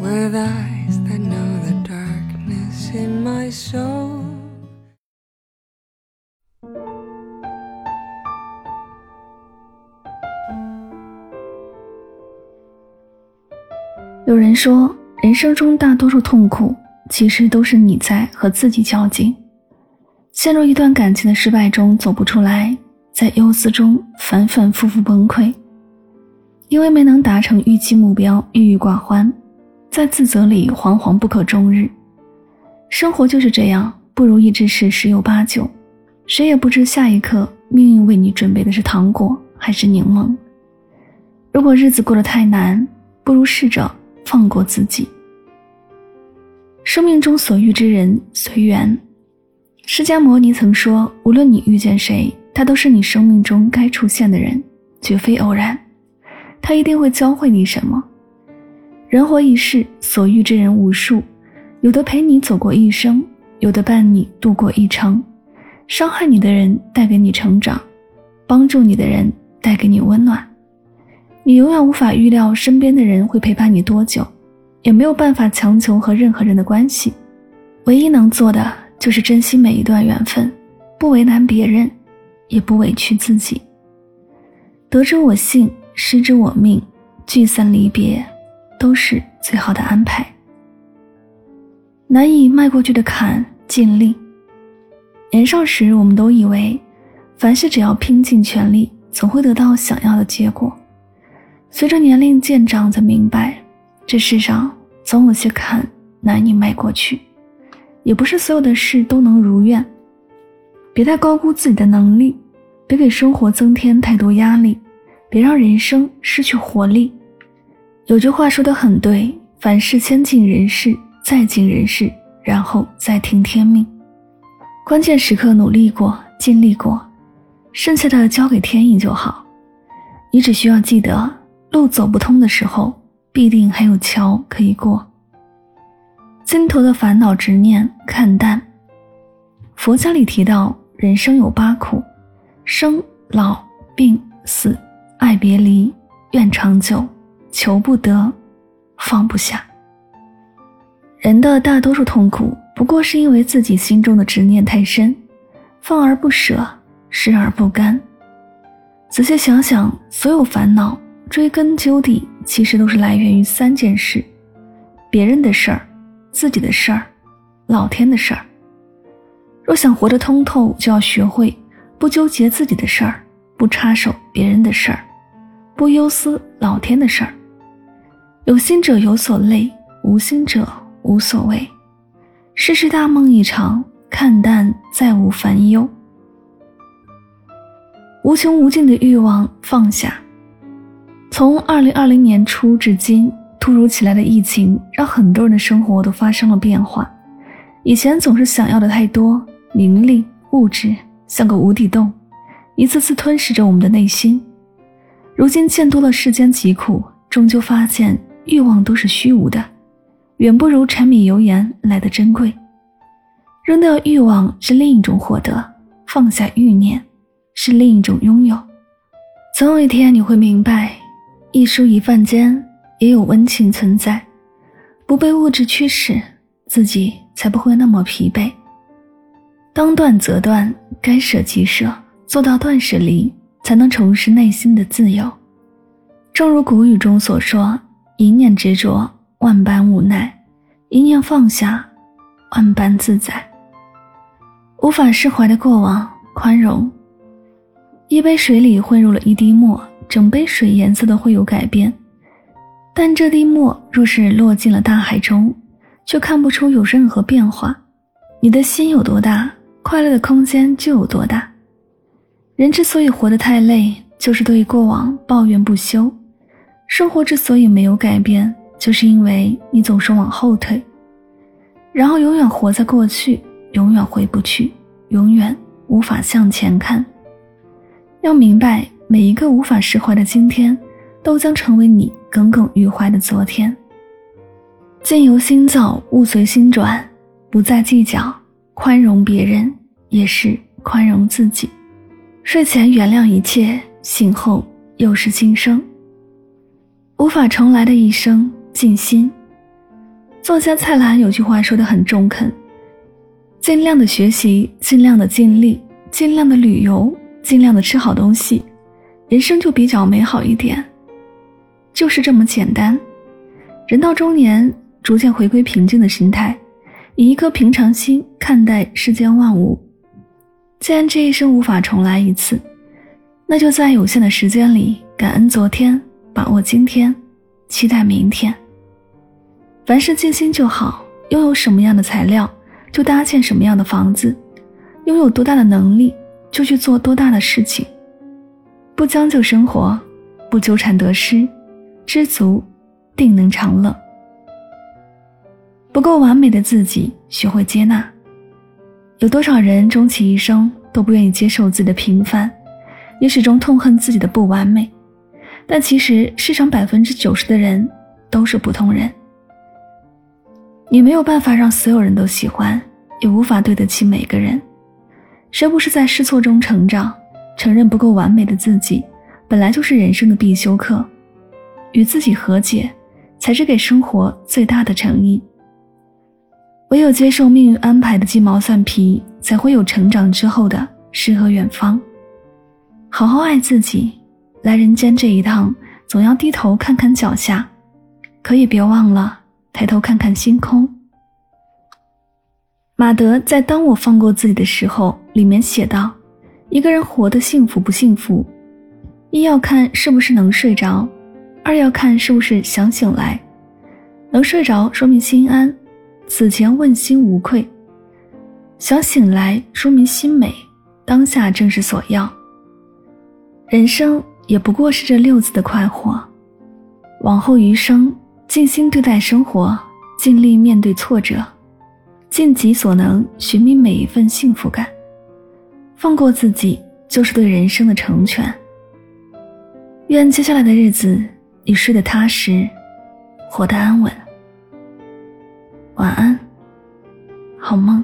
With eyes that know the darkness in my soul. 有人说人生中大多数痛苦其实都是你在和自己较劲。陷入一段感情的失败中走不出来在忧思中反反复复崩溃。因为没能达成预期目标郁郁寡欢在自责里惶惶不可终日，生活就是这样，不如意之事十有八九，谁也不知下一刻命运为你准备的是糖果还是柠檬。如果日子过得太难，不如试着放过自己。生命中所遇之人随缘，释迦牟尼曾说，无论你遇见谁，他都是你生命中该出现的人，绝非偶然，他一定会教会你什么。人活一世，所遇之人无数，有的陪你走过一生，有的伴你度过一程。伤害你的人带给你成长，帮助你的人带给你温暖。你永远无法预料身边的人会陪伴你多久，也没有办法强求和任何人的关系。唯一能做的就是珍惜每一段缘分，不为难别人，也不委屈自己。得之我幸，失之我命，聚散离别。都是最好的安排。难以迈过去的坎，尽力。年少时，我们都以为，凡事只要拼尽全力，总会得到想要的结果。随着年龄渐长，才明白，这世上总有些坎难以迈过去，也不是所有的事都能如愿。别太高估自己的能力，别给生活增添太多压力，别让人生失去活力。有句话说的很对，凡事先尽人事，再尽人事，然后再听天命。关键时刻努力过，尽力过，剩下的交给天意就好。你只需要记得，路走不通的时候，必定还有桥可以过。心头的烦恼执念看淡。佛家里提到，人生有八苦：生、老、病、死、爱别离、愿长久。求不得，放不下。人的大多数痛苦，不过是因为自己心中的执念太深，放而不舍，失而不甘。仔细想想，所有烦恼追根究底，其实都是来源于三件事：别人的事儿、自己的事儿、老天的事儿。若想活得通透，就要学会不纠结自己的事儿，不插手别人的事儿，不忧思老天的事儿。有心者有所累，无心者无所谓。世事大梦一场，看淡再无烦忧。无穷无尽的欲望放下。从二零二零年初至今，突如其来的疫情让很多人的生活都发生了变化。以前总是想要的太多，名利物质像个无底洞，一次次吞噬着我们的内心。如今见多了世间疾苦，终究发现。欲望都是虚无的，远不如柴米油盐来的珍贵。扔掉欲望是另一种获得，放下欲念是另一种拥有。总有一天你会明白，一蔬一饭间也有温情存在。不被物质驱使，自己才不会那么疲惫。当断则断，该舍即舍，做到断舍离，才能重拾内心的自由。正如古语中所说。一念执着，万般无奈；一念放下，万般自在。无法释怀的过往，宽容。一杯水里混入了一滴墨，整杯水颜色都会有改变。但这滴墨若是落进了大海中，却看不出有任何变化。你的心有多大，快乐的空间就有多大。人之所以活得太累，就是对过往抱怨不休。生活之所以没有改变，就是因为你总是往后退，然后永远活在过去，永远回不去，永远无法向前看。要明白，每一个无法释怀的今天，都将成为你耿耿于怀的昨天。境由心造，物随心转，不再计较，宽容别人也是宽容自己。睡前原谅一切，醒后又是新生。无法重来的一生，静心。作家蔡澜有句话说的很中肯：尽量的学习，尽量的尽力，尽量的旅游，尽量的吃好东西，人生就比较美好一点。就是这么简单。人到中年。逐渐回归平静的心态，以一颗平常心看待世间万物。既然这一生无法重来一次，那就在有限的时间里感恩昨天，把握今天，期待明天。凡事尽心就好，拥有什么样的材料，就搭建什么样的房子；拥有多大的能力，就去做多大的事情。不将就生活，不纠缠得失，知足，定能长乐。不够完美的自己，学会接纳。有多少人终其一生都不愿意接受自己的平凡，也始终痛恨自己的不完美。但其实世上百分之九十的人都是普通人。你没有办法让所有人都喜欢，也无法对得起每个人。谁不是在试错中成长？承认不够完美的自己，本来就是人生的必修课。与自己和解，才是给生活最大的诚意。唯有接受命运安排的鸡毛蒜皮，才会有成长之后的诗和远方。好好爱自己，来人间这一趟，总要低头看看脚下，可也别忘了抬头看看星空。马德在《当我放过自己的时候》里面写道：“一个人活得幸福不幸福，一要看是不是能睡着，二要看是不是想醒来。能睡着说明心安。”此前问心无愧，想醒来说明心美，当下正是所要。人生也不过是这六字的快活，往后余生尽心对待生活，尽力面对挫折，尽己所能寻觅每一份幸福感。放过自己，就是对人生的成全。愿接下来的日子你睡得踏实，活得安稳。晚安，好梦。